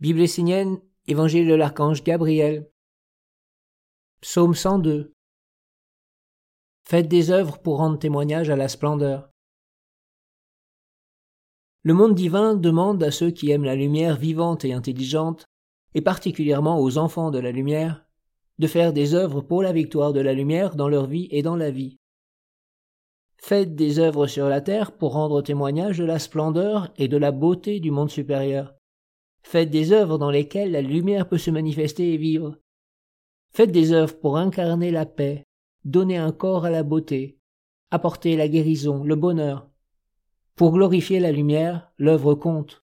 Bible essénienne, Évangile de l'archange Gabriel. Psaume 102. Faites des œuvres pour rendre témoignage à la splendeur. Le monde divin demande à ceux qui aiment la lumière vivante et intelligente, et particulièrement aux enfants de la lumière, de faire des œuvres pour la victoire de la lumière dans leur vie et dans la vie. Faites des œuvres sur la terre pour rendre témoignage de la splendeur et de la beauté du monde supérieur. Faites des œuvres dans lesquelles la lumière peut se manifester et vivre. Faites des œuvres pour incarner la paix, donner un corps à la beauté, apporter la guérison, le bonheur. Pour glorifier la lumière, l'œuvre compte,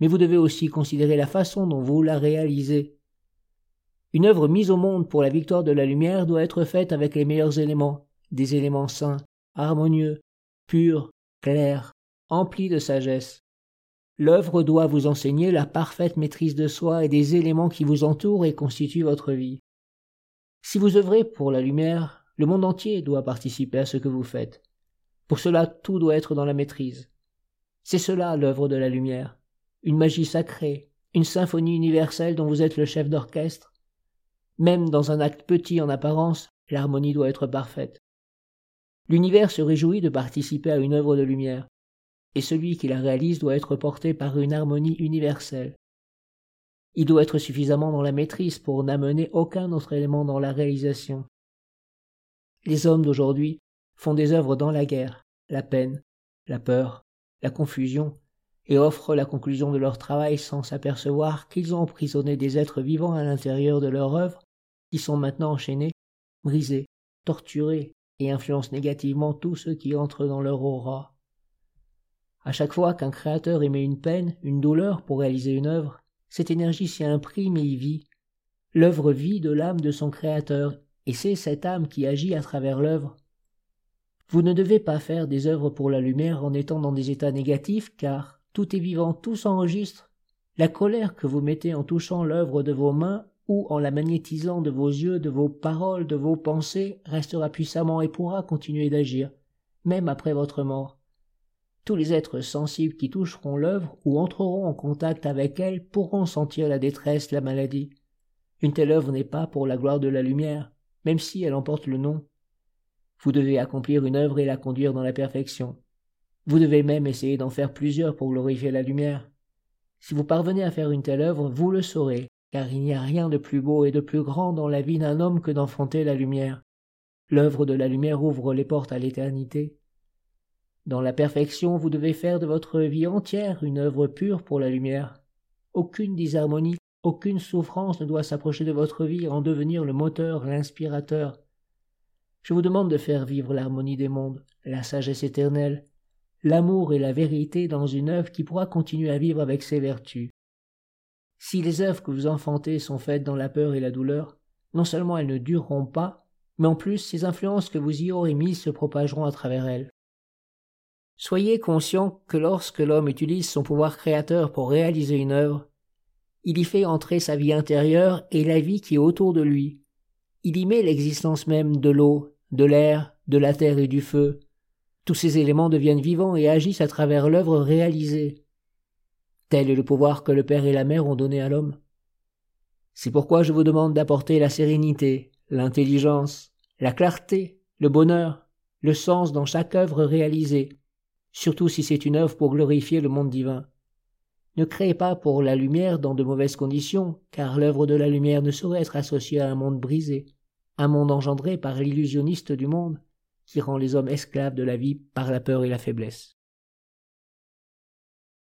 mais vous devez aussi considérer la façon dont vous la réalisez. Une œuvre mise au monde pour la victoire de la lumière doit être faite avec les meilleurs éléments, des éléments saints, harmonieux, purs, clairs, emplis de sagesse. L'œuvre doit vous enseigner la parfaite maîtrise de soi et des éléments qui vous entourent et constituent votre vie. Si vous œuvrez pour la lumière, le monde entier doit participer à ce que vous faites. Pour cela, tout doit être dans la maîtrise. C'est cela l'œuvre de la lumière, une magie sacrée, une symphonie universelle dont vous êtes le chef d'orchestre. Même dans un acte petit en apparence, l'harmonie doit être parfaite. L'univers se réjouit de participer à une œuvre de lumière, et celui qui la réalise doit être porté par une harmonie universelle. Il doit être suffisamment dans la maîtrise pour n'amener aucun autre élément dans la réalisation. Les hommes d'aujourd'hui font des œuvres dans la guerre, la peine, la peur, la confusion, et offrent la conclusion de leur travail sans s'apercevoir qu'ils ont emprisonné des êtres vivants à l'intérieur de leur œuvre, qui sont maintenant enchaînés, brisés, torturés, et influencent négativement tous ceux qui entrent dans leur aura. À chaque fois qu'un créateur émet une peine, une douleur pour réaliser une œuvre, cette énergie s'y imprime et y vit. L'œuvre vit de l'âme de son créateur, et c'est cette âme qui agit à travers l'œuvre. Vous ne devez pas faire des œuvres pour la lumière en étant dans des états négatifs, car tout est vivant, tout s'enregistre. La colère que vous mettez en touchant l'œuvre de vos mains ou en la magnétisant de vos yeux, de vos paroles, de vos pensées, restera puissamment et pourra continuer d'agir, même après votre mort. Tous les êtres sensibles qui toucheront l'œuvre ou entreront en contact avec elle pourront sentir la détresse, la maladie. Une telle œuvre n'est pas pour la gloire de la lumière, même si elle emporte le nom. Vous devez accomplir une œuvre et la conduire dans la perfection. Vous devez même essayer d'en faire plusieurs pour glorifier la lumière. Si vous parvenez à faire une telle œuvre, vous le saurez, car il n'y a rien de plus beau et de plus grand dans la vie d'un homme que d'enfanter la lumière. L'œuvre de la lumière ouvre les portes à l'éternité. Dans la perfection, vous devez faire de votre vie entière une œuvre pure pour la lumière. Aucune disharmonie, aucune souffrance ne doit s'approcher de votre vie en devenir le moteur, l'inspirateur. Je vous demande de faire vivre l'harmonie des mondes, la sagesse éternelle, l'amour et la vérité dans une œuvre qui pourra continuer à vivre avec ses vertus. Si les œuvres que vous enfantez sont faites dans la peur et la douleur, non seulement elles ne dureront pas, mais en plus ces influences que vous y aurez mises se propageront à travers elles. Soyez conscient que lorsque l'homme utilise son pouvoir créateur pour réaliser une œuvre, il y fait entrer sa vie intérieure et la vie qui est autour de lui. Il y met l'existence même de l'eau, de l'air, de la terre et du feu. Tous ces éléments deviennent vivants et agissent à travers l'œuvre réalisée. Tel est le pouvoir que le Père et la Mère ont donné à l'homme. C'est pourquoi je vous demande d'apporter la sérénité, l'intelligence, la clarté, le bonheur, le sens dans chaque œuvre réalisée, surtout si c'est une œuvre pour glorifier le monde divin. Ne créez pas pour la lumière dans de mauvaises conditions, car l'œuvre de la lumière ne saurait être associée à un monde brisé, un monde engendré par l'illusionniste du monde, qui rend les hommes esclaves de la vie par la peur et la faiblesse.